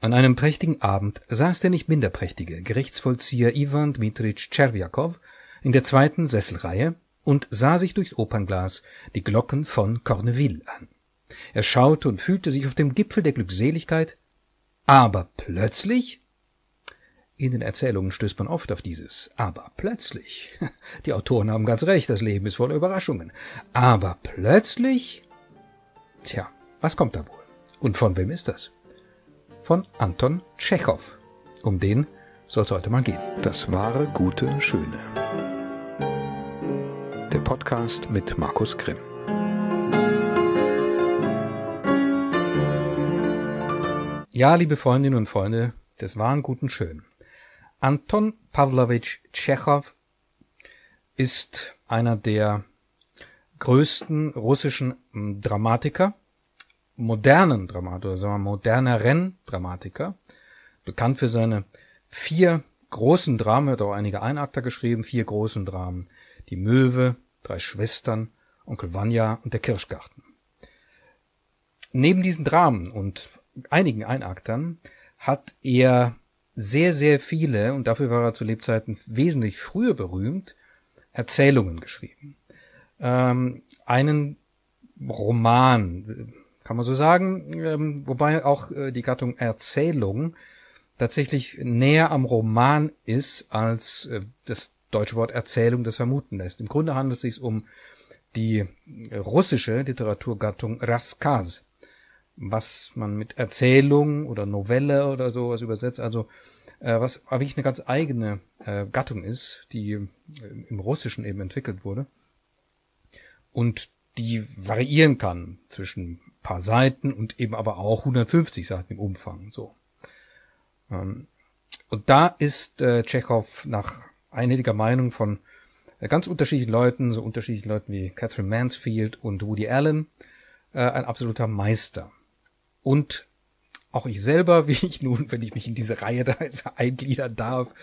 An einem prächtigen Abend saß der nicht minder prächtige Gerichtsvollzieher Iwan Dmitritsch Tscherwiakow in der zweiten Sesselreihe und sah sich durchs Opernglas die Glocken von Corneville an. Er schaute und fühlte sich auf dem Gipfel der Glückseligkeit, aber plötzlich in den Erzählungen stößt man oft auf dieses aber plötzlich. Die Autoren haben ganz recht, das Leben ist voller Überraschungen. Aber plötzlich Tja, was kommt da wohl? Und von wem ist das? Von Anton Tschechow. Um den soll es heute mal gehen. Das wahre, gute, schöne. Der Podcast mit Markus Grimm. Ja, liebe Freundinnen und Freunde des wahren, guten, schön. Anton Pavlovich Tschechow ist einer der größten russischen Dramatiker, modernen Dramatiker, sagen wir moderneren Dramatiker, bekannt für seine vier großen Dramen, hat auch einige Einakter geschrieben, vier großen Dramen. Die Möwe, drei Schwestern, Onkel Vanya und der Kirschgarten. Neben diesen Dramen und einigen Einaktern hat er sehr, sehr viele, und dafür war er zu Lebzeiten wesentlich früher berühmt, Erzählungen geschrieben ähm, einen Roman, kann man so sagen, ähm, wobei auch äh, die Gattung Erzählung tatsächlich näher am Roman ist, als äh, das deutsche Wort Erzählung das vermuten lässt. Im Grunde handelt es sich um die russische Literaturgattung Raskaz, was man mit Erzählung oder Novelle oder sowas übersetzt, also äh, was wirklich eine ganz eigene äh, Gattung ist, die äh, im Russischen eben entwickelt wurde und die variieren kann zwischen paar Seiten und eben aber auch 150 Seiten im Umfang. So. Ähm, und da ist äh, Tschechow nach einhelliger Meinung von äh, ganz unterschiedlichen Leuten, so unterschiedlichen Leuten wie Catherine Mansfield und Woody Allen, äh, ein absoluter Meister. Und auch ich selber, wie ich nun, wenn ich mich in diese Reihe da jetzt eingliedern darf,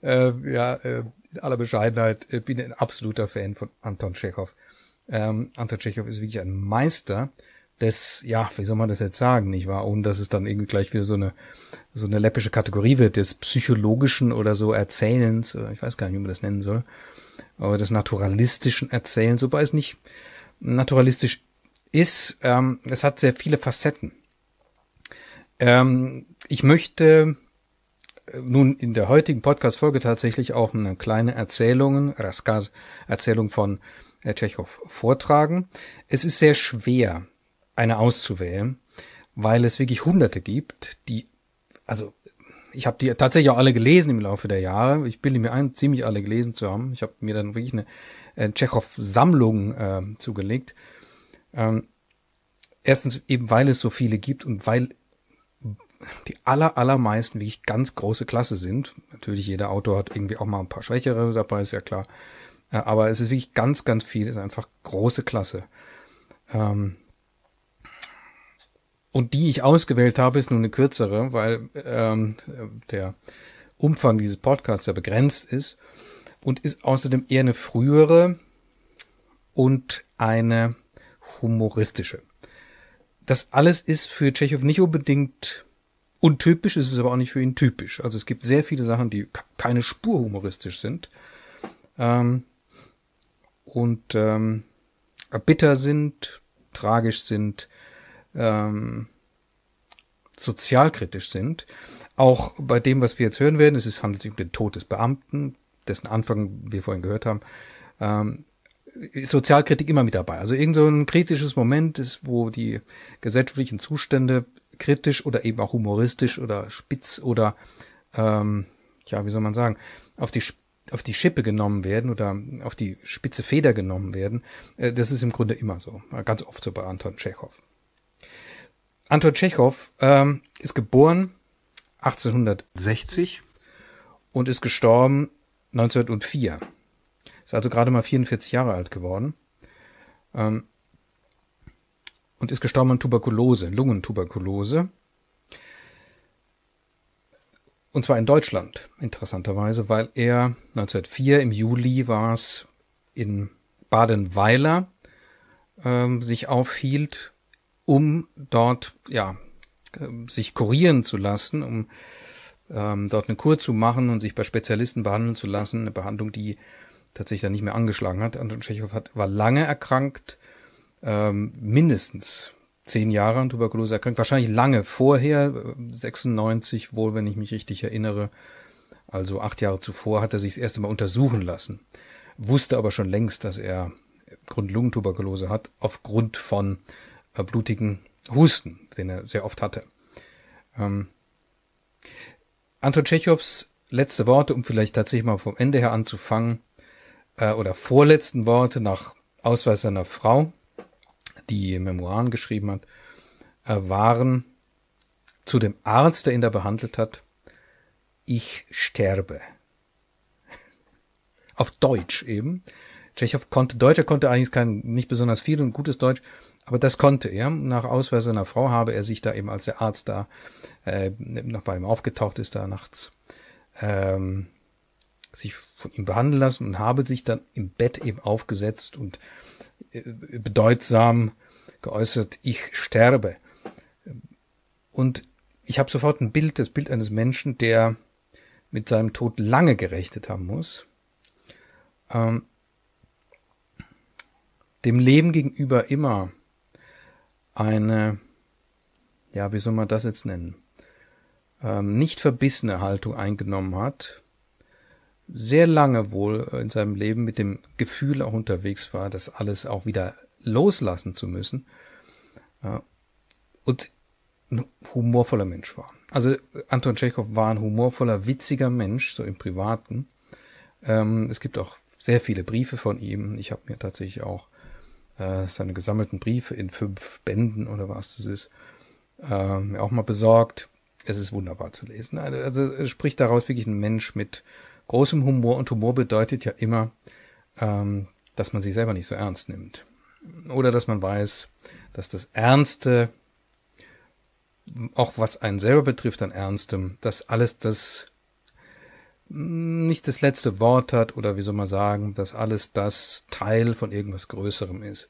äh, ja, äh, in aller Bescheidenheit, äh, bin ein absoluter Fan von Anton Tschechow. Ähm, Anton Tschechow ist wirklich ein Meister des, ja, wie soll man das jetzt sagen, nicht wahr? Ohne dass es dann irgendwie gleich wieder so eine, so eine läppische Kategorie wird, des psychologischen oder so Erzählens, ich weiß gar nicht, wie man das nennen soll, aber des naturalistischen Erzählens, wobei es nicht naturalistisch ist, ähm, es hat sehr viele Facetten. Ähm, ich möchte äh, nun in der heutigen Podcast-Folge tatsächlich auch eine kleine Erzählung, Raskas Erzählung von äh, Tschechow vortragen. Es ist sehr schwer, eine auszuwählen, weil es wirklich Hunderte gibt, die, also ich habe die tatsächlich auch alle gelesen im Laufe der Jahre. Ich bilde mir ein, ziemlich alle gelesen zu haben. Ich habe mir dann wirklich eine äh, Tschechow-Sammlung äh, zugelegt. Ähm, erstens eben, weil es so viele gibt und weil die aller, allermeisten wirklich ganz große Klasse sind. Natürlich, jeder Autor hat irgendwie auch mal ein paar Schwächere dabei, ist ja klar. Ja, aber es ist wirklich ganz, ganz viel, es ist einfach große Klasse. Ähm, und die ich ausgewählt habe, ist nur eine kürzere, weil ähm, der Umfang dieses Podcasts ja begrenzt ist und ist außerdem eher eine frühere und eine humoristische. Das alles ist für Tschechow nicht unbedingt untypisch, ist es aber auch nicht für ihn typisch. Also es gibt sehr viele Sachen, die keine Spur humoristisch sind. Ähm, und ähm, bitter sind, tragisch sind, ähm, sozialkritisch sind. Auch bei dem, was wir jetzt hören werden, es handelt sich um den Tod des Beamten, dessen Anfang wir vorhin gehört haben, ähm, ist Sozialkritik immer mit dabei. Also irgend so ein kritisches Moment ist, wo die gesellschaftlichen Zustände kritisch oder eben auch humoristisch oder spitz oder ähm, ja, wie soll man sagen, auf die auf die Schippe genommen werden oder auf die spitze Feder genommen werden, äh, das ist im Grunde immer so. Ganz oft so bei Anton Tschechow. Anton Tschechow ähm, ist geboren 1860 und ist gestorben 1904. Ist also gerade mal 44 Jahre alt geworden. Ähm, und ist gestorben an Tuberkulose, Lungentuberkulose. Und zwar in Deutschland, interessanterweise, weil er 1904 im Juli war es in Badenweiler ähm, sich aufhielt, um dort ja äh, sich kurieren zu lassen, um ähm, dort eine Kur zu machen und sich bei Spezialisten behandeln zu lassen, eine Behandlung, die tatsächlich dann nicht mehr angeschlagen hat. Anton Tschechow hat, war lange erkrankt, ähm, mindestens zehn Jahre an Tuberkulose erkrankt, wahrscheinlich lange vorher, 96 wohl, wenn ich mich richtig erinnere, also acht Jahre zuvor, hat er sich das erste Mal untersuchen lassen, wusste aber schon längst, dass er Grundlungentuberkulose hat, aufgrund von äh, blutigen Husten, den er sehr oft hatte. Ähm, Anton Tschechows letzte Worte, um vielleicht tatsächlich mal vom Ende her anzufangen, äh, oder vorletzten Worte nach Ausweis seiner Frau, die Memoiren geschrieben hat, äh, waren zu dem Arzt, der ihn da behandelt hat, ich sterbe. Auf Deutsch eben. Tschechow konnte Deutsch, er konnte eigentlich kein, nicht besonders viel und gutes Deutsch, aber das konnte er. Nach Ausweis seiner Frau habe er sich da eben, als der Arzt da äh, noch bei ihm aufgetaucht ist, da nachts, ähm, sich von ihm behandeln lassen und habe sich dann im Bett eben aufgesetzt und äh, bedeutsam geäußert, ich sterbe. Und ich habe sofort ein Bild, das Bild eines Menschen, der mit seinem Tod lange gerechnet haben muss, ähm, dem Leben gegenüber immer eine, ja, wie soll man das jetzt nennen, ähm, nicht verbissene Haltung eingenommen hat, sehr lange wohl in seinem Leben mit dem Gefühl auch unterwegs war, das alles auch wieder loslassen zu müssen äh, und ein humorvoller Mensch war. Also Anton Tschechow war ein humorvoller, witziger Mensch, so im Privaten. Ähm, es gibt auch sehr viele Briefe von ihm. Ich habe mir tatsächlich auch äh, seine gesammelten Briefe in fünf Bänden oder was das ist, äh, auch mal besorgt. Es ist wunderbar zu lesen. Also es spricht daraus wirklich ein Mensch mit großem Humor und Humor bedeutet ja immer, ähm, dass man sich selber nicht so ernst nimmt. Oder dass man weiß, dass das Ernste, auch was einen selber betrifft an Ernstem, dass alles das nicht das letzte Wort hat oder wie soll man sagen, dass alles das Teil von irgendwas Größerem ist.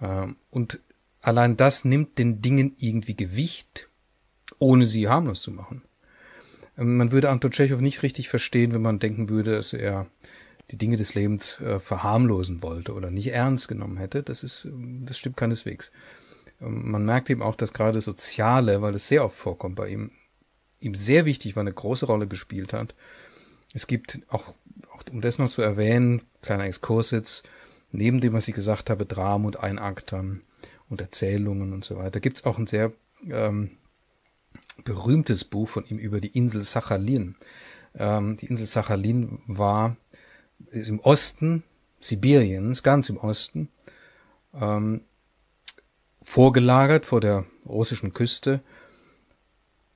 Ähm, und allein das nimmt den Dingen irgendwie Gewicht, ohne sie harmlos zu machen. Ähm, man würde Anton Tschechow nicht richtig verstehen, wenn man denken würde, dass er die Dinge des Lebens äh, verharmlosen wollte oder nicht ernst genommen hätte. Das ist, das stimmt keineswegs. Ähm, man merkt eben auch, dass gerade Soziale, weil es sehr oft vorkommt bei ihm, ihm sehr wichtig war, eine große Rolle gespielt hat es gibt auch, auch um das noch zu erwähnen, kleiner Exkurs jetzt, neben dem, was ich gesagt habe, Dramen und Einaktern und Erzählungen und so weiter, gibt es auch ein sehr ähm, berühmtes Buch von ihm über die Insel Sachalin. Ähm, die Insel Sachalin war ist im Osten Sibiriens, ganz im Osten, ähm, vorgelagert vor der russischen Küste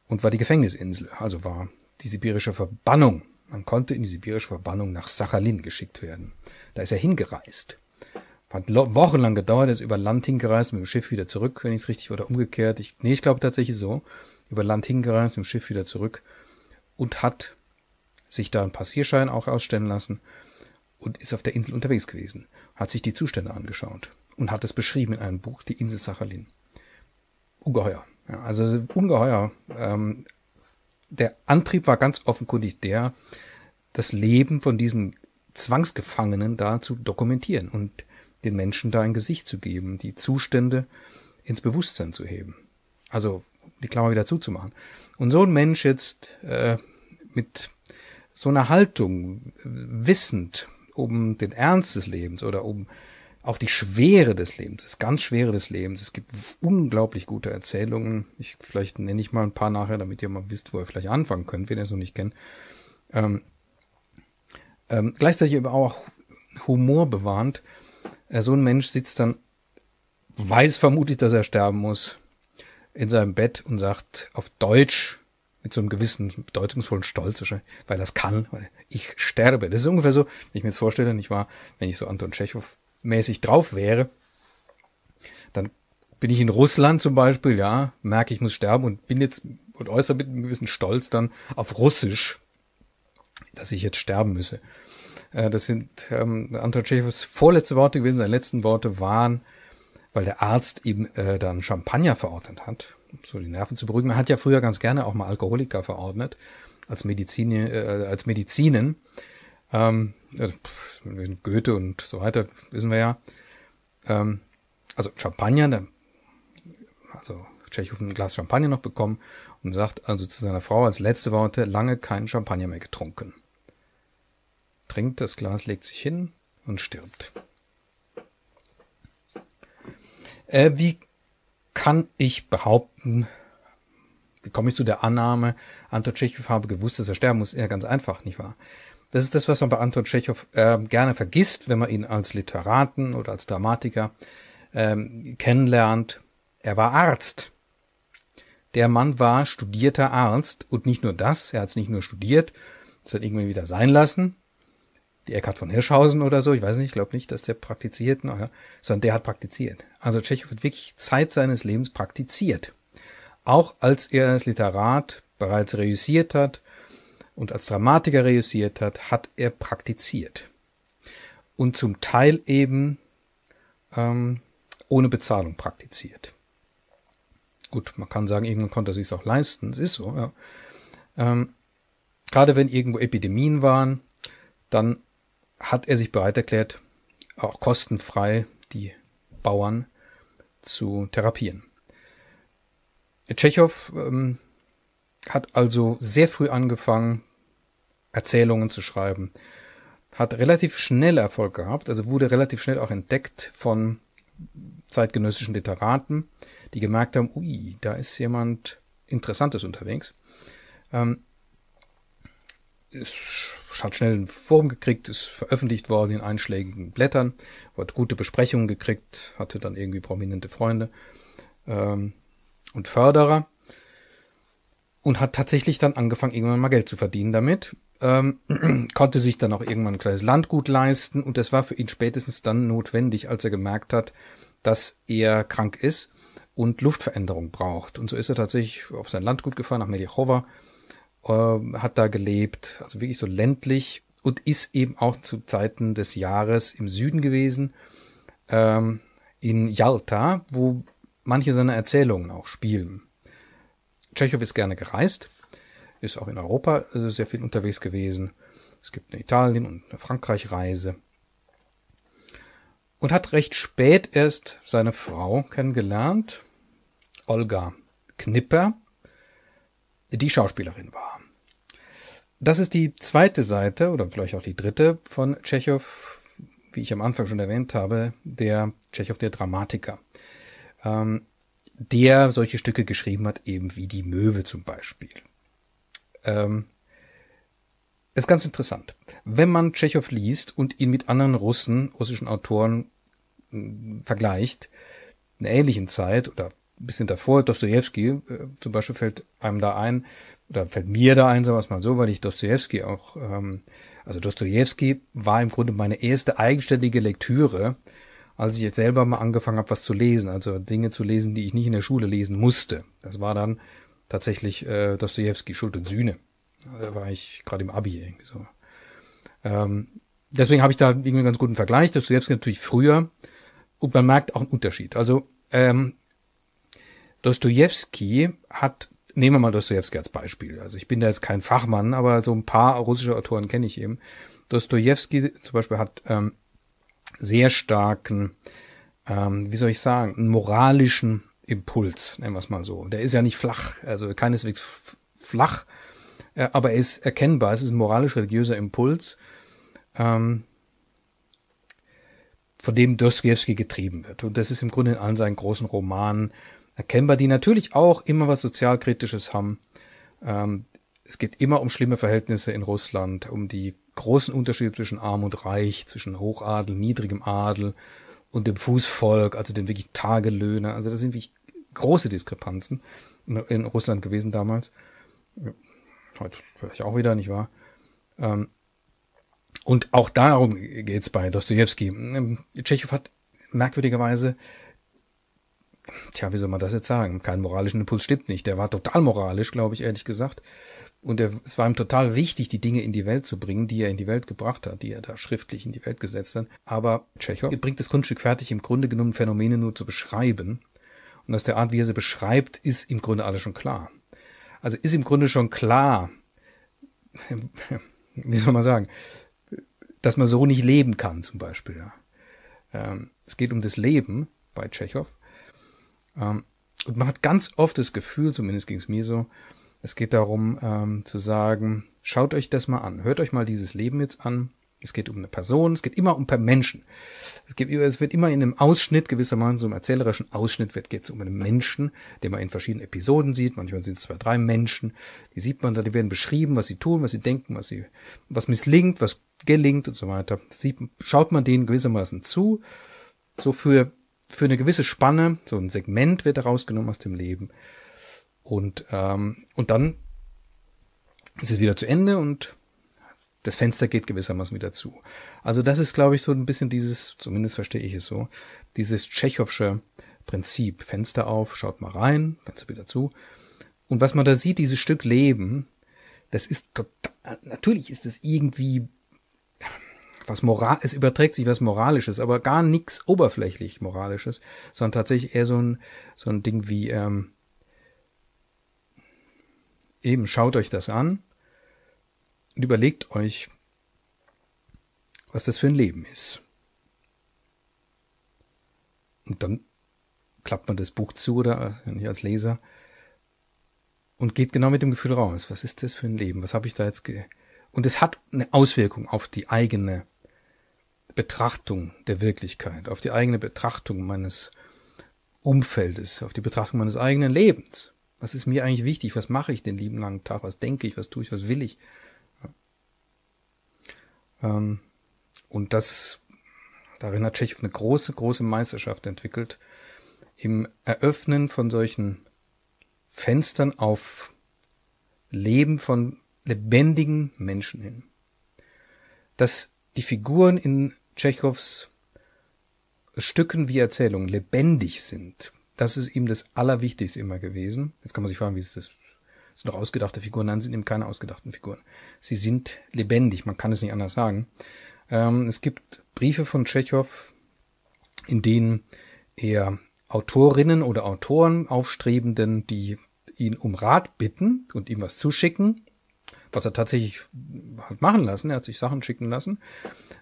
und war die Gefängnisinsel, also war die sibirische Verbannung man konnte in die sibirische Verbannung nach Sachalin geschickt werden. Da ist er hingereist. Hat wochenlang gedauert, er ist über Land hingereist, mit dem Schiff wieder zurück, wenn ich es richtig oder umgekehrt. Ich, nee, ich glaube tatsächlich so. Über Land hingereist, mit dem Schiff wieder zurück und hat sich da einen Passierschein auch ausstellen lassen und ist auf der Insel unterwegs gewesen, hat sich die Zustände angeschaut und hat es beschrieben in einem Buch, die Insel Sachalin. Ungeheuer. Ja, also ungeheuer. Ähm, der Antrieb war ganz offenkundig der, das Leben von diesen Zwangsgefangenen da zu dokumentieren und den Menschen da ein Gesicht zu geben, die Zustände ins Bewusstsein zu heben. Also die Klammer wieder zuzumachen. Und so ein Mensch jetzt äh, mit so einer Haltung, wissend um den Ernst des Lebens oder um auch die Schwere des Lebens, das ganz Schwere des Lebens. Es gibt unglaublich gute Erzählungen. Ich vielleicht nenne ich mal ein paar nachher, damit ihr mal wisst, wo ihr vielleicht anfangen könnt, wenn ihr es noch nicht kennt. Ähm, ähm, gleichzeitig aber auch Humor bewahrend. Äh, so ein Mensch sitzt dann, weiß vermutlich, dass er sterben muss, in seinem Bett und sagt auf Deutsch, mit so einem gewissen bedeutungsvollen Stolz weil er es kann, weil ich sterbe. Das ist ungefähr so, wenn ich mir das vorstelle, nicht wahr, wenn ich so Anton Tschechow mäßig drauf wäre, dann bin ich in Russland zum Beispiel, ja, merke ich muss sterben und bin jetzt und äußere mit einem gewissen Stolz dann auf Russisch, dass ich jetzt sterben müsse. Äh, das sind ähm, Anton Tschechows vorletzte Worte gewesen. Seine letzten Worte waren, weil der Arzt ihm äh, dann Champagner verordnet hat, so die Nerven zu beruhigen. Man hat ja früher ganz gerne auch mal Alkoholiker verordnet als Medizin, äh, als Medizinen. Ähm, also, Goethe und so weiter, wissen wir ja. Ähm, also Champagner, also Tschechow ein Glas Champagner noch bekommen und sagt also zu seiner Frau als letzte Worte, lange keinen Champagner mehr getrunken. Trinkt das Glas, legt sich hin und stirbt. Äh, wie kann ich behaupten, wie komme ich zu der Annahme, Anton Tschechow habe gewusst, dass er sterben muss? Ja, ganz einfach, nicht wahr? Das ist das, was man bei Anton Tschechow äh, gerne vergisst, wenn man ihn als Literaten oder als Dramatiker ähm, kennenlernt. Er war Arzt. Der Mann war studierter Arzt und nicht nur das, er hat es nicht nur studiert, es hat irgendwann wieder sein lassen. Die Eckhard von Hirschhausen oder so, ich weiß nicht, ich glaube nicht, dass der praktiziert, naja, sondern der hat praktiziert. Also Tschechow hat wirklich Zeit seines Lebens praktiziert. Auch als er als Literat bereits reüssiert hat und als Dramatiker reüssiert hat, hat er praktiziert. Und zum Teil eben ähm, ohne Bezahlung praktiziert. Gut, man kann sagen, irgendwann konnte er sich auch leisten. Es ist so, ja. Ähm, gerade wenn irgendwo Epidemien waren, dann hat er sich bereit erklärt, auch kostenfrei die Bauern zu therapieren. Tschechow ähm, hat also sehr früh angefangen, Erzählungen zu schreiben, hat relativ schnell Erfolg gehabt, also wurde relativ schnell auch entdeckt von zeitgenössischen Literaten, die gemerkt haben, ui, da ist jemand Interessantes unterwegs. Ähm, es hat schnell ein Forum gekriegt, ist veröffentlicht worden in einschlägigen Blättern, hat gute Besprechungen gekriegt, hatte dann irgendwie prominente Freunde ähm, und Förderer und hat tatsächlich dann angefangen, irgendwann mal Geld zu verdienen damit. Ähm, konnte sich dann auch irgendwann ein kleines Landgut leisten und das war für ihn spätestens dann notwendig, als er gemerkt hat, dass er krank ist und Luftveränderung braucht. Und so ist er tatsächlich auf sein Landgut gefahren, nach Medichowa, äh, hat da gelebt, also wirklich so ländlich und ist eben auch zu Zeiten des Jahres im Süden gewesen, ähm, in Jalta, wo manche seiner Erzählungen auch spielen. Tschechow ist gerne gereist, ist auch in Europa äh, sehr viel unterwegs gewesen. Es gibt eine Italien- und eine Frankreich-Reise und hat recht spät erst seine Frau kennengelernt, Olga Knipper, die Schauspielerin war. Das ist die zweite Seite oder vielleicht auch die dritte von Tschechow, wie ich am Anfang schon erwähnt habe, der Tschechow der Dramatiker, ähm, der solche Stücke geschrieben hat, eben wie die Möwe zum Beispiel. Ähm, ist ganz interessant. Wenn man Tschechow liest und ihn mit anderen Russen, russischen Autoren äh, vergleicht, in einer ähnlichen Zeit oder ein bisschen davor, Dostoevsky äh, zum Beispiel fällt einem da ein, oder fällt mir da ein, sagen wir es mal so, weil ich Dostoevsky auch, ähm, also Dostoevsky war im Grunde meine erste eigenständige Lektüre, als ich jetzt selber mal angefangen habe, was zu lesen, also Dinge zu lesen, die ich nicht in der Schule lesen musste. Das war dann tatsächlich äh, Dostoevsky, Schuld und Sühne. Da war ich gerade im Abi irgendwie so. Ähm, deswegen habe ich da irgendwie einen ganz guten Vergleich. Dostoevsky natürlich früher und man merkt auch einen Unterschied. Also ähm, Dostoevsky hat, nehmen wir mal Dostoevsky als Beispiel. Also ich bin da jetzt kein Fachmann, aber so ein paar russische Autoren kenne ich eben. Dostoevsky zum Beispiel hat ähm, sehr starken, ähm, wie soll ich sagen, einen moralischen Impuls, nennen wir es mal so. Der ist ja nicht flach, also keineswegs flach, äh, aber er ist erkennbar. Es ist ein moralisch-religiöser Impuls, ähm, von dem Dostoevsky getrieben wird. Und das ist im Grunde in allen seinen großen Romanen erkennbar, die natürlich auch immer was Sozialkritisches haben. Ähm, es geht immer um schlimme Verhältnisse in Russland, um die großen Unterschiede zwischen Arm und Reich, zwischen Hochadel, niedrigem Adel und dem Fußvolk, also den wirklich Tagelöhner. Also das sind wirklich große Diskrepanzen in, in Russland gewesen damals heute vielleicht auch wieder, nicht wahr? Ähm, und auch darum geht's bei Dostoevsky. Ähm, Tschechow hat merkwürdigerweise, tja, wie soll man das jetzt sagen? Keinen moralischen Impuls stimmt nicht. Der war total moralisch, glaube ich, ehrlich gesagt. Und er, es war ihm total wichtig, die Dinge in die Welt zu bringen, die er in die Welt gebracht hat, die er da schriftlich in die Welt gesetzt hat. Aber Tschechow bringt das Kunststück fertig, im Grunde genommen Phänomene nur zu beschreiben und aus der Art, wie er sie beschreibt, ist im Grunde alles schon klar. Also ist im Grunde schon klar, wie soll man sagen, dass man so nicht leben kann, zum Beispiel. Ähm, es geht um das Leben bei Tschechow. Ähm, und man hat ganz oft das Gefühl, zumindest ging es mir so, es geht darum ähm, zu sagen, schaut euch das mal an, hört euch mal dieses Leben jetzt an. Es geht um eine Person, es geht immer um per Menschen. Es, gibt, es wird immer in einem Ausschnitt, gewissermaßen so einem erzählerischen Ausschnitt, wird geht es um einen Menschen, den man in verschiedenen Episoden sieht. Manchmal sind es zwei, drei Menschen. Die sieht man da, die werden beschrieben, was sie tun, was sie denken, was sie, was misslingt, was gelingt und so weiter. Sieht, schaut man denen gewissermaßen zu. So für, für eine gewisse Spanne, so ein Segment wird herausgenommen aus dem Leben. Und, ähm, und dann ist es wieder zu Ende und das Fenster geht gewissermaßen wieder zu. Also das ist, glaube ich, so ein bisschen dieses, zumindest verstehe ich es so, dieses tschechowsche Prinzip. Fenster auf, schaut mal rein, Fenster wieder zu. Und was man da sieht, dieses Stück Leben, das ist total, natürlich ist es irgendwie was moral, es überträgt sich was Moralisches, aber gar nichts oberflächlich Moralisches, sondern tatsächlich eher so ein, so ein Ding wie, ähm, eben schaut euch das an und überlegt euch, was das für ein Leben ist. Und dann klappt man das Buch zu oder nicht als Leser und geht genau mit dem Gefühl raus. Was ist das für ein Leben? Was habe ich da jetzt ge und es hat eine Auswirkung auf die eigene Betrachtung der Wirklichkeit, auf die eigene Betrachtung meines Umfeldes, auf die Betrachtung meines eigenen Lebens. Was ist mir eigentlich wichtig? Was mache ich den lieben langen Tag? Was denke ich? Was tue ich? Was will ich? Ähm, und das, darin hat Tschechow eine große, große Meisterschaft entwickelt, im Eröffnen von solchen Fenstern auf Leben von lebendigen Menschen hin. Dass die Figuren in Tschechows Stücken wie Erzählungen lebendig sind, das ist ihm das Allerwichtigste immer gewesen. Jetzt kann man sich fragen, wie ist das sind doch ausgedachte Figuren. Nein, sind eben keine ausgedachten Figuren. Sie sind lebendig, man kann es nicht anders sagen. Ähm, es gibt Briefe von Tschechow, in denen er Autorinnen oder Autoren aufstrebenden, die ihn um Rat bitten und ihm was zuschicken, was er tatsächlich hat machen lassen, er hat sich Sachen schicken lassen,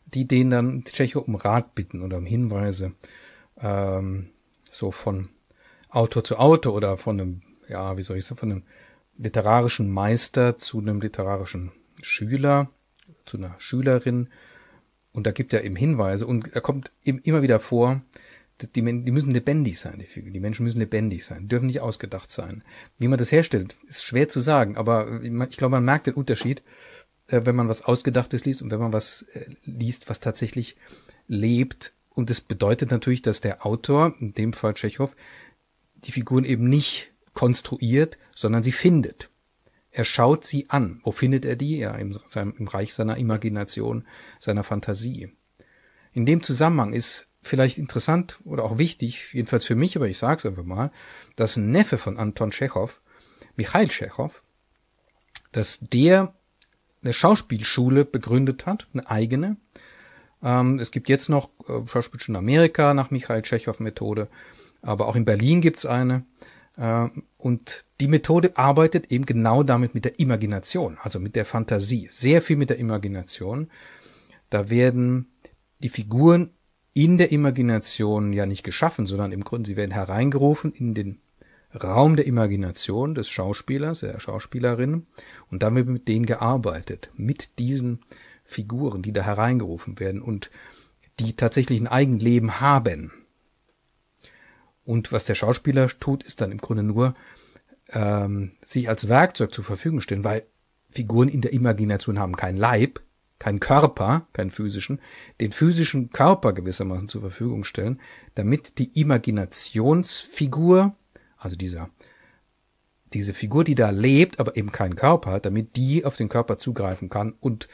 die den dann Tschechow um Rat bitten oder um Hinweise, ähm, so von Autor zu Autor oder von einem, ja, wie soll ich sagen, von einem literarischen Meister zu einem literarischen Schüler, zu einer Schülerin. Und da gibt er eben Hinweise und er kommt eben immer wieder vor, die, die müssen lebendig sein, die Figuren. Die Menschen müssen lebendig sein, dürfen nicht ausgedacht sein. Wie man das herstellt, ist schwer zu sagen, aber ich glaube, man merkt den Unterschied, äh, wenn man was Ausgedachtes liest und wenn man was äh, liest, was tatsächlich lebt. Und das bedeutet natürlich, dass der Autor, in dem Fall Tschechow, die Figuren eben nicht konstruiert, sondern sie findet. Er schaut sie an. Wo findet er die? Ja, im, im Reich seiner Imagination, seiner Fantasie. In dem Zusammenhang ist vielleicht interessant oder auch wichtig, jedenfalls für mich, aber ich sage es einfach mal, dass ein Neffe von Anton Tschechow, Michail Tschechow, dass der eine Schauspielschule begründet hat, eine eigene. Ähm, es gibt jetzt noch äh, Schauspielschulen in Amerika nach Michail Tschechow Methode, aber auch in Berlin gibt's eine. Äh, und die Methode arbeitet eben genau damit mit der Imagination, also mit der Fantasie, sehr viel mit der Imagination. Da werden die Figuren in der Imagination ja nicht geschaffen, sondern im Grunde sie werden hereingerufen in den Raum der Imagination des Schauspielers, der Schauspielerin und damit mit denen gearbeitet, mit diesen Figuren, die da hereingerufen werden und die tatsächlich ein Eigenleben haben. Und was der Schauspieler tut, ist dann im Grunde nur ähm, sich als Werkzeug zur Verfügung stellen, weil Figuren in der Imagination haben keinen Leib, keinen Körper, keinen physischen, den physischen Körper gewissermaßen zur Verfügung stellen, damit die Imaginationsfigur, also dieser diese Figur, die da lebt, aber eben keinen Körper hat, damit die auf den Körper zugreifen kann und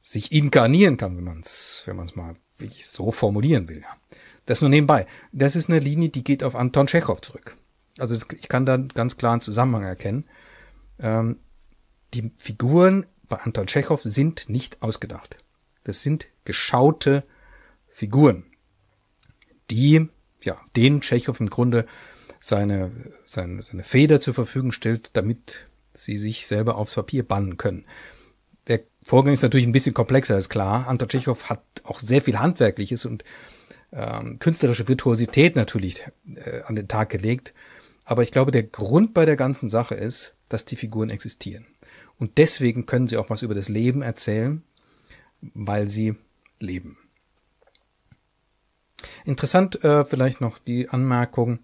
sich inkarnieren kann, wenn man es wenn man es mal wirklich so formulieren will. Ja. Das nur nebenbei. Das ist eine Linie, die geht auf Anton Tschechow zurück. Also ich kann da ganz klar einen Zusammenhang erkennen. Ähm, die Figuren bei Anton Tschechow sind nicht ausgedacht. Das sind geschaute Figuren, die, ja, denen Tschechow im Grunde seine, seine, seine Feder zur Verfügung stellt, damit sie sich selber aufs Papier bannen können. Der Vorgang ist natürlich ein bisschen komplexer, ist klar. Anton Tschechow hat auch sehr viel Handwerkliches und ähm, künstlerische Virtuosität natürlich äh, an den Tag gelegt. Aber ich glaube, der Grund bei der ganzen Sache ist, dass die Figuren existieren. Und deswegen können sie auch was über das Leben erzählen, weil sie leben. Interessant äh, vielleicht noch die Anmerkung,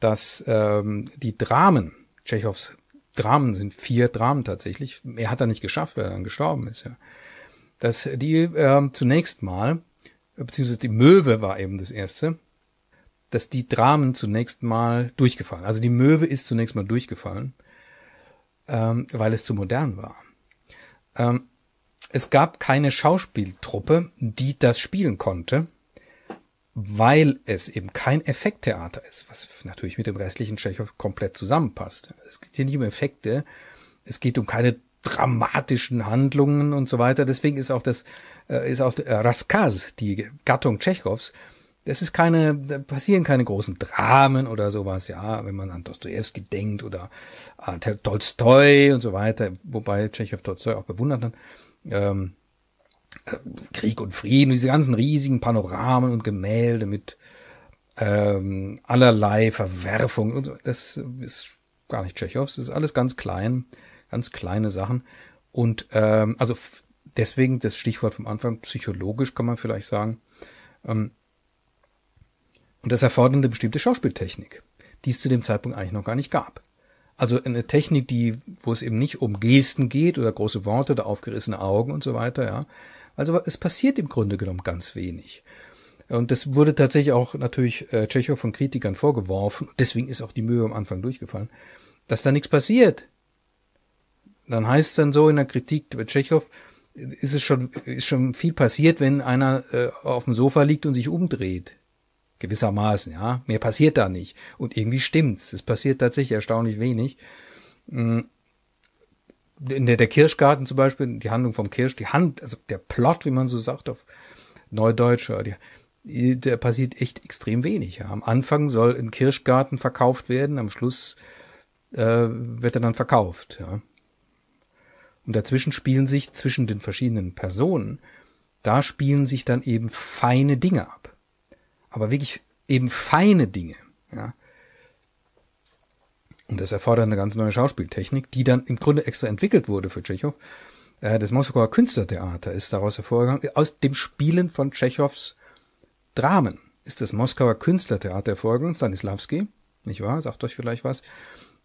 dass ähm, die Dramen, Tschechows Dramen sind vier Dramen tatsächlich, er hat er nicht geschafft, weil er dann gestorben ist, ja. Dass die äh, zunächst mal, beziehungsweise die Möwe war eben das erste, dass die Dramen zunächst mal durchgefallen. Also die Möwe ist zunächst mal durchgefallen, ähm, weil es zu modern war. Ähm, es gab keine Schauspieltruppe, die das spielen konnte weil es eben kein Effekttheater ist, was natürlich mit dem restlichen Tschechow komplett zusammenpasst. Es geht hier nicht um Effekte, es geht um keine dramatischen Handlungen und so weiter. Deswegen ist auch das, ist auch äh, Raskaz, die Gattung Tschechows, das ist keine, da passieren keine großen Dramen oder sowas, ja, wenn man an Dostoevsky denkt oder an Tolstoi und so weiter, wobei Tschechow Tolstoi auch bewundert hat. Ähm, Krieg und Frieden, diese ganzen riesigen Panoramen und Gemälde mit ähm, allerlei Verwerfungen und so. Das ist gar nicht Tschechows, das ist alles ganz klein, ganz kleine Sachen. Und ähm, also deswegen das Stichwort vom Anfang, psychologisch kann man vielleicht sagen. Ähm, und das erfordert eine bestimmte Schauspieltechnik, die es zu dem Zeitpunkt eigentlich noch gar nicht gab. Also eine Technik, die, wo es eben nicht um Gesten geht oder große Worte oder aufgerissene Augen und so weiter, ja, also es passiert im Grunde genommen ganz wenig. Und das wurde tatsächlich auch natürlich äh, Tschechow von Kritikern vorgeworfen. Deswegen ist auch die Mühe am Anfang durchgefallen, dass da nichts passiert. Dann heißt es dann so in der Kritik bei Tschechow, ist es schon, ist schon viel passiert, wenn einer äh, auf dem Sofa liegt und sich umdreht. Gewissermaßen, ja. Mehr passiert da nicht. Und irgendwie stimmt's. Es passiert tatsächlich erstaunlich wenig. Mm in der, der Kirschgarten zum Beispiel, die Handlung vom Kirsch, die Hand, also der Plot, wie man so sagt auf Neudeutsch, die, der passiert echt extrem wenig. Ja. Am Anfang soll ein Kirschgarten verkauft werden, am Schluss äh, wird er dann verkauft. Ja. Und dazwischen spielen sich zwischen den verschiedenen Personen, da spielen sich dann eben feine Dinge ab. Aber wirklich eben feine Dinge. Ja. Und das erfordert eine ganz neue Schauspieltechnik, die dann im Grunde extra entwickelt wurde für Tschechow. Äh, das Moskauer Künstlertheater ist daraus hervorgegangen. Aus dem Spielen von Tschechows Dramen ist das Moskauer Künstlertheater hervorgegangen. Stanislavski, nicht wahr? Sagt euch vielleicht was.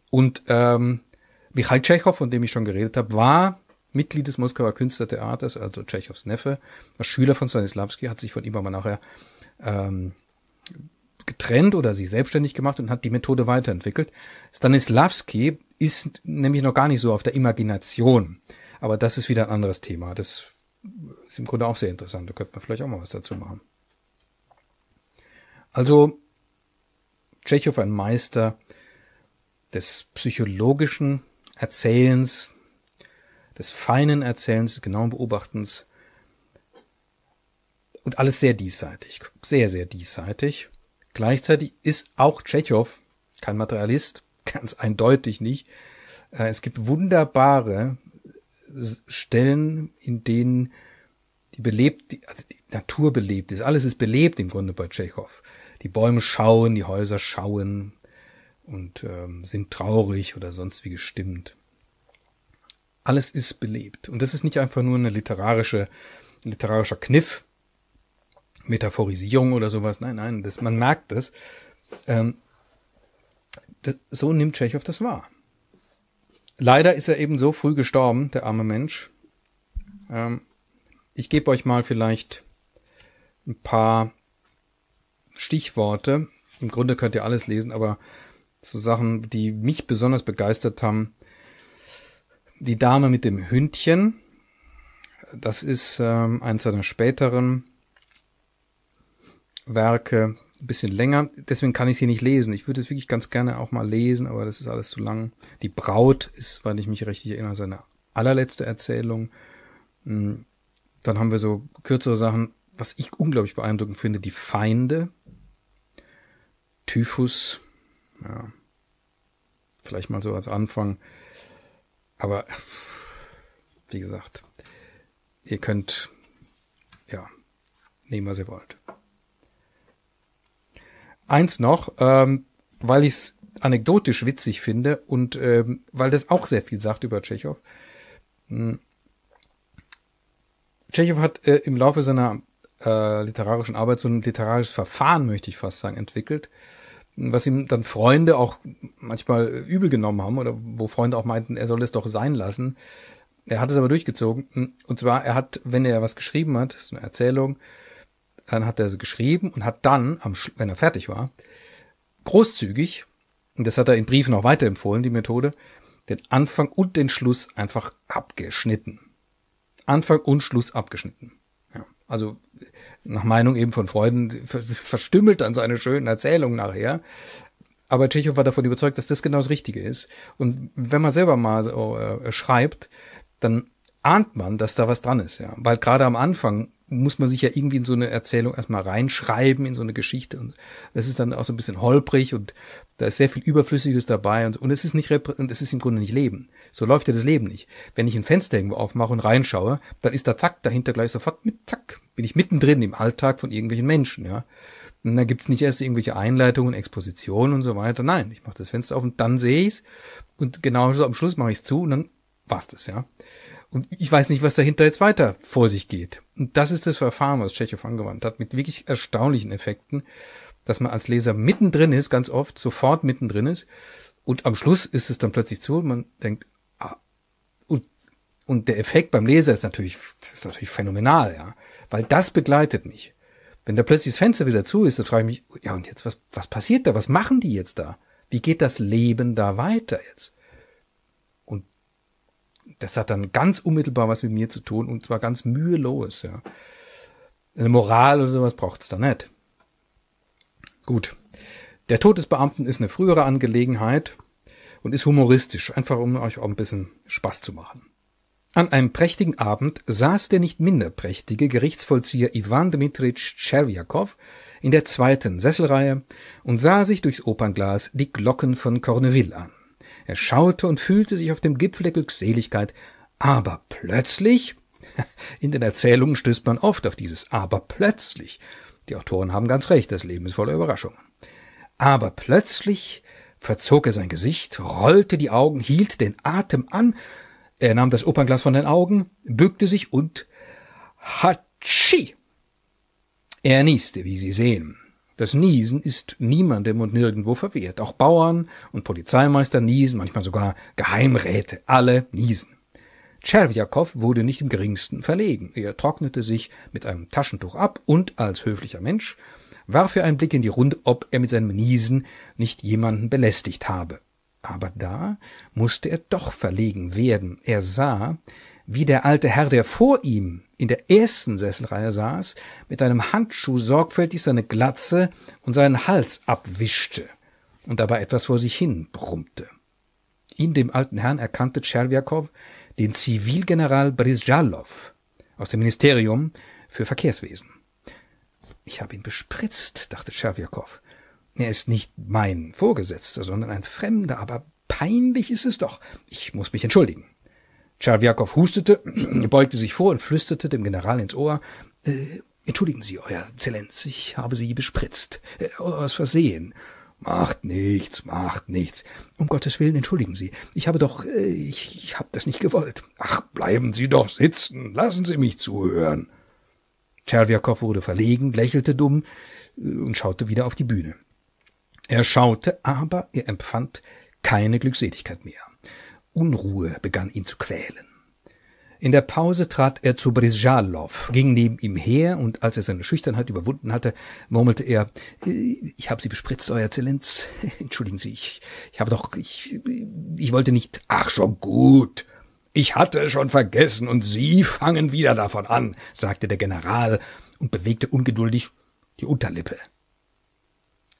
Und ähm, Michail Tschechow, von dem ich schon geredet habe, war Mitglied des Moskauer Künstlertheaters, also Tschechows Neffe, war Schüler von Stanislavski, hat sich von ihm aber nachher ähm, getrennt oder sich selbstständig gemacht und hat die Methode weiterentwickelt. Stanislavski ist nämlich noch gar nicht so auf der Imagination. Aber das ist wieder ein anderes Thema. Das ist im Grunde auch sehr interessant. Da könnte man vielleicht auch mal was dazu machen. Also, Tschechow ein Meister des psychologischen Erzählens, des feinen Erzählens, des genauen Beobachtens und alles sehr diesseitig, sehr, sehr diesseitig. Gleichzeitig ist auch Tschechow kein Materialist, ganz eindeutig nicht. Äh, es gibt wunderbare Stellen, in denen die belebt, also die Natur belebt ist. Alles ist belebt im Grunde bei Tschechow. Die Bäume schauen, die Häuser schauen und ähm, sind traurig oder sonst wie gestimmt. Alles ist belebt. Und das ist nicht einfach nur eine literarische, literarischer Kniff, Metaphorisierung oder sowas. Nein, nein, das, man merkt das. Ähm, das. So nimmt Tschechow das wahr. Leider ist er eben so früh gestorben, der arme Mensch. Ähm, ich gebe euch mal vielleicht ein paar Stichworte. Im Grunde könnt ihr alles lesen, aber so Sachen, die mich besonders begeistert haben. Die Dame mit dem Hündchen. Das ist ähm, eins seiner späteren Werke ein bisschen länger. Deswegen kann ich es hier nicht lesen. Ich würde es wirklich ganz gerne auch mal lesen, aber das ist alles zu lang. Die Braut ist, weil ich mich richtig erinnere, seine allerletzte Erzählung. Hm, dann haben wir so kürzere Sachen, was ich unglaublich beeindruckend finde, die Feinde. Typhus, ja, vielleicht mal so als Anfang. Aber wie gesagt, ihr könnt ja nehmen, was ihr wollt. Eins noch, ähm, weil ich es anekdotisch witzig finde und ähm, weil das auch sehr viel sagt über Tschechow. Hm. Tschechow hat äh, im Laufe seiner äh, literarischen Arbeit so ein literarisches Verfahren, möchte ich fast sagen, entwickelt, was ihm dann Freunde auch manchmal übel genommen haben oder wo Freunde auch meinten, er soll es doch sein lassen. Er hat es aber durchgezogen. Und zwar, er hat, wenn er was geschrieben hat, so eine Erzählung, dann hat er sie geschrieben und hat dann, wenn er fertig war, großzügig, und das hat er in Briefen auch weiterempfohlen, die Methode, den Anfang und den Schluss einfach abgeschnitten. Anfang und Schluss abgeschnitten. Ja, also nach Meinung eben von Freunden verstümmelt dann seine schönen Erzählungen nachher. Aber Tschechow war davon überzeugt, dass das genau das Richtige ist. Und wenn man selber mal so, äh, schreibt, dann ahnt man, dass da was dran ist, ja. Weil gerade am Anfang muss man sich ja irgendwie in so eine Erzählung erstmal reinschreiben, in so eine Geschichte. Und das ist dann auch so ein bisschen holprig und da ist sehr viel Überflüssiges dabei und, und es ist nicht, und es ist im Grunde nicht Leben. So läuft ja das Leben nicht. Wenn ich ein Fenster irgendwo aufmache und reinschaue, dann ist da zack, dahinter gleich sofort mit zack, bin ich mittendrin im Alltag von irgendwelchen Menschen, ja. Und da gibt's nicht erst irgendwelche Einleitungen, Expositionen und so weiter. Nein, ich mache das Fenster auf und dann sehe ich's und genau so am Schluss mache ich's zu und dann war's das, ja. Und ich weiß nicht, was dahinter jetzt weiter vor sich geht. Und das ist das Verfahren, was Tschechow angewandt hat, mit wirklich erstaunlichen Effekten, dass man als Leser mittendrin ist, ganz oft, sofort mittendrin ist. Und am Schluss ist es dann plötzlich zu und man denkt, ah, und, und der Effekt beim Leser ist natürlich, ist natürlich phänomenal, ja. Weil das begleitet mich. Wenn da plötzlich das Fenster wieder zu ist, dann frage ich mich, ja und jetzt, was, was passiert da? Was machen die jetzt da? Wie geht das Leben da weiter jetzt? das hat dann ganz unmittelbar was mit mir zu tun und zwar ganz mühelos, ja. Eine Moral oder sowas braucht's da nicht. Gut. Der Tod des Beamten ist eine frühere Angelegenheit und ist humoristisch, einfach um euch auch ein bisschen Spaß zu machen. An einem prächtigen Abend saß der nicht minder prächtige Gerichtsvollzieher Ivan Dmitritsch Tscherwiakow in der zweiten Sesselreihe und sah sich durchs Opernglas die Glocken von Corneville an. Er schaute und fühlte sich auf dem Gipfel der Glückseligkeit, aber plötzlich in den Erzählungen stößt man oft auf dieses aber plötzlich. Die Autoren haben ganz recht, das Leben ist voller Überraschungen. Aber plötzlich verzog er sein Gesicht, rollte die Augen, hielt den Atem an, er nahm das Opernglas von den Augen, bückte sich und Hatschi! Er nieste, wie Sie sehen. Das Niesen ist niemandem und nirgendwo verwehrt. Auch Bauern und Polizeimeister niesen, manchmal sogar Geheimräte, alle niesen. Tscherwiakow wurde nicht im geringsten verlegen. Er trocknete sich mit einem Taschentuch ab und als höflicher Mensch warf er einen Blick in die Runde, ob er mit seinem Niesen nicht jemanden belästigt habe. Aber da musste er doch verlegen werden. Er sah, wie der alte Herr, der vor ihm in der ersten Sesselreihe saß, mit einem Handschuh sorgfältig seine Glatze und seinen Hals abwischte und dabei etwas vor sich hin brummte. In dem alten Herrn erkannte Tscherwiakow den Zivilgeneral Brizjalow aus dem Ministerium für Verkehrswesen. Ich habe ihn bespritzt, dachte Tscherwiakow. Er ist nicht mein Vorgesetzter, sondern ein Fremder, aber peinlich ist es doch. Ich muss mich entschuldigen. Tscherwiakow hustete, beugte sich vor und flüsterte dem General ins Ohr, äh, Entschuldigen Sie, Euer Exzellenz, ich habe Sie bespritzt. Äh, aus Versehen. Macht nichts, macht nichts. Um Gottes Willen, entschuldigen Sie. Ich habe doch, äh, ich, ich habe das nicht gewollt. Ach, bleiben Sie doch sitzen. Lassen Sie mich zuhören. Tscherwiakow wurde verlegen, lächelte dumm äh, und schaute wieder auf die Bühne. Er schaute, aber er empfand keine Glückseligkeit mehr. Unruhe begann ihn zu quälen. In der Pause trat er zu Brizjalow, ging neben ihm her, und als er seine Schüchternheit überwunden hatte, murmelte er, ich habe Sie bespritzt, Euer Exzellenz. Entschuldigen Sie, ich, ich habe doch, ich, ich wollte nicht. Ach, schon gut. Ich hatte es schon vergessen, und Sie fangen wieder davon an, sagte der General und bewegte ungeduldig die Unterlippe.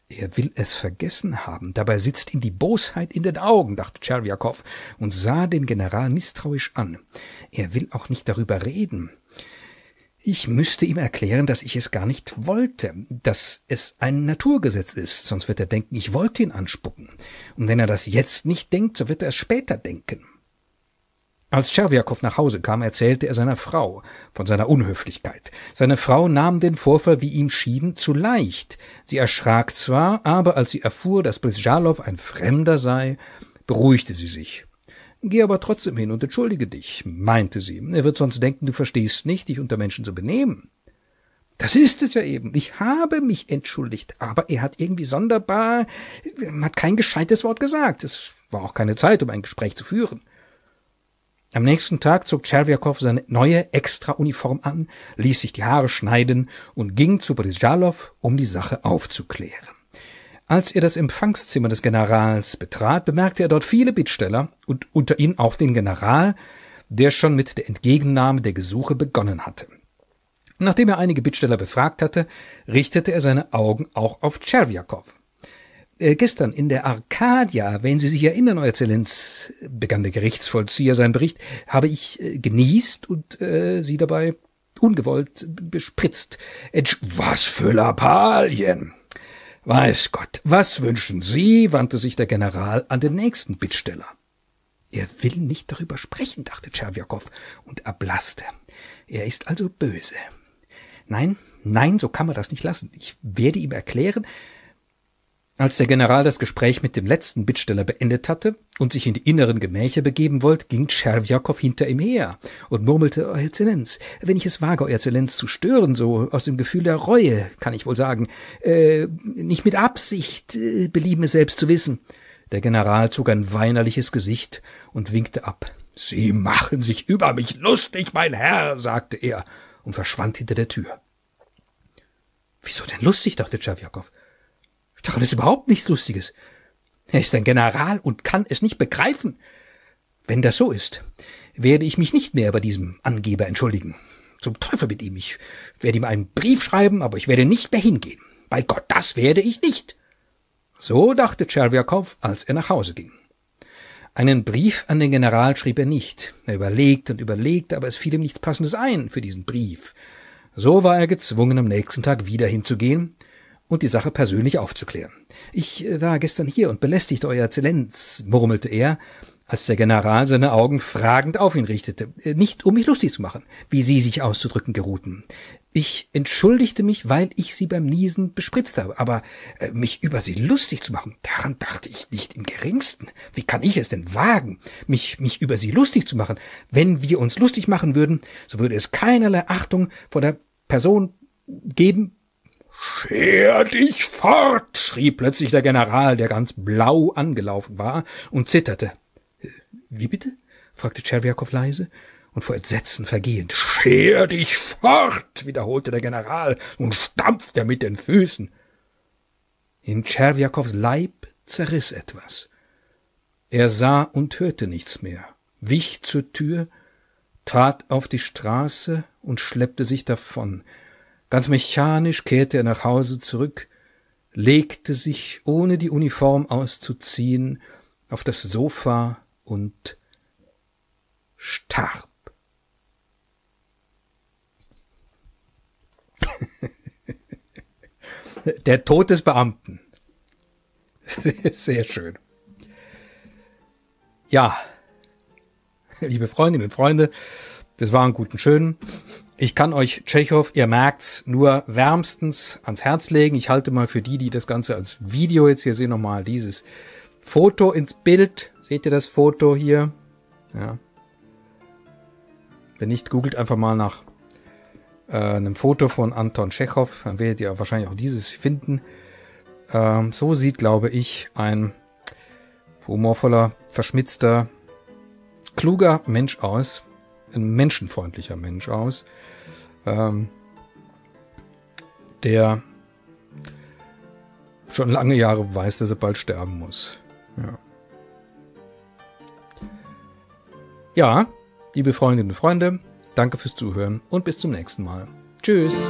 Er will es vergessen haben. Dabei sitzt ihm die Bosheit in den Augen, dachte Tscherwiakow und sah den General misstrauisch an. Er will auch nicht darüber reden. Ich müsste ihm erklären, dass ich es gar nicht wollte, dass es ein Naturgesetz ist, sonst wird er denken, ich wollte ihn anspucken. Und wenn er das jetzt nicht denkt, so wird er es später denken. Als Tscherwiakow nach Hause kam, erzählte er seiner Frau von seiner Unhöflichkeit. Seine Frau nahm den Vorfall, wie ihm schien, zu leicht. Sie erschrak zwar, aber als sie erfuhr, dass Brisjalow ein Fremder sei, beruhigte sie sich. Geh aber trotzdem hin und entschuldige dich, meinte sie. Er wird sonst denken, du verstehst nicht, dich unter Menschen zu benehmen. Das ist es ja eben. Ich habe mich entschuldigt, aber er hat irgendwie sonderbar, hat kein gescheites Wort gesagt. Es war auch keine Zeit, um ein Gespräch zu führen. Am nächsten Tag zog Tscherwiakow seine neue Extra-Uniform an, ließ sich die Haare schneiden und ging zu Brisjalow, um die Sache aufzuklären. Als er das Empfangszimmer des Generals betrat, bemerkte er dort viele Bittsteller und unter ihnen auch den General, der schon mit der Entgegennahme der Gesuche begonnen hatte. Nachdem er einige Bittsteller befragt hatte, richtete er seine Augen auch auf Tscherwiakow. Äh, gestern in der Arcadia, wenn Sie sich erinnern, Euer Exzellenz, begann der Gerichtsvollzieher seinen Bericht, habe ich äh, genießt und äh, Sie dabei ungewollt bespritzt. Entsch was für Lappalien! Weiß Gott, was wünschen Sie? wandte sich der General an den nächsten Bittsteller. Er will nicht darüber sprechen, dachte Tscherwiakow und erblasste. Er ist also böse. Nein, nein, so kann man das nicht lassen. Ich werde ihm erklären, als der General das Gespräch mit dem letzten Bittsteller beendet hatte und sich in die inneren Gemächer begeben wollte, ging Tscherwjakow hinter ihm her und murmelte, Euer Exzellenz, wenn ich es wage, Euer Exzellenz zu stören, so aus dem Gefühl der Reue, kann ich wohl sagen, äh, nicht mit Absicht, äh, belieben es selbst zu wissen. Der General zog ein weinerliches Gesicht und winkte ab. Sie machen sich über mich lustig, mein Herr, sagte er und verschwand hinter der Tür. Wieso denn lustig? dachte Tscherwjakow. Daran ist überhaupt nichts Lustiges. Er ist ein General und kann es nicht begreifen. Wenn das so ist, werde ich mich nicht mehr bei diesem Angeber entschuldigen. Zum Teufel mit ihm. Ich werde ihm einen Brief schreiben, aber ich werde nicht mehr hingehen. Bei Gott, das werde ich nicht. So dachte Tscherwiakow, als er nach Hause ging. Einen Brief an den General schrieb er nicht. Er überlegte und überlegte, aber es fiel ihm nichts Passendes ein für diesen Brief. So war er gezwungen, am nächsten Tag wieder hinzugehen und die Sache persönlich aufzuklären. Ich äh, war gestern hier und belästigte Euer Exzellenz, murmelte er, als der General seine Augen fragend auf ihn richtete, äh, nicht um mich lustig zu machen, wie Sie sich auszudrücken geruhten. Ich entschuldigte mich, weil ich Sie beim Niesen bespritzt habe, aber äh, mich über Sie lustig zu machen, daran dachte ich nicht im geringsten. Wie kann ich es denn wagen, mich, mich über Sie lustig zu machen? Wenn wir uns lustig machen würden, so würde es keinerlei Achtung vor der Person geben, Scher dich fort! schrie plötzlich der General, der ganz blau angelaufen war und zitterte. Wie bitte? fragte Tscherwiakow leise und vor Entsetzen vergehend. Scher dich fort! wiederholte der General und stampfte mit den Füßen. In Tscherwiakows Leib zerriss etwas. Er sah und hörte nichts mehr, wich zur Tür, trat auf die Straße und schleppte sich davon, Ganz mechanisch kehrte er nach Hause zurück, legte sich, ohne die Uniform auszuziehen, auf das Sofa und starb. Der Tod des Beamten. Sehr schön. Ja, liebe Freundinnen und Freunde, das war ein guten Schön. Ich kann euch Tschechow, ihr merkt's, nur wärmstens ans Herz legen. Ich halte mal für die, die das Ganze als Video jetzt hier sehen, nochmal dieses Foto ins Bild. Seht ihr das Foto hier? Ja. Wenn nicht, googelt einfach mal nach äh, einem Foto von Anton Tschechow. Dann werdet ihr wahrscheinlich auch dieses finden. Ähm, so sieht, glaube ich, ein humorvoller, verschmitzter, kluger Mensch aus ein menschenfreundlicher Mensch aus, ähm, der schon lange Jahre weiß, dass er bald sterben muss. Ja. Ja, liebe Freundinnen und Freunde, danke fürs Zuhören und bis zum nächsten Mal. Tschüss.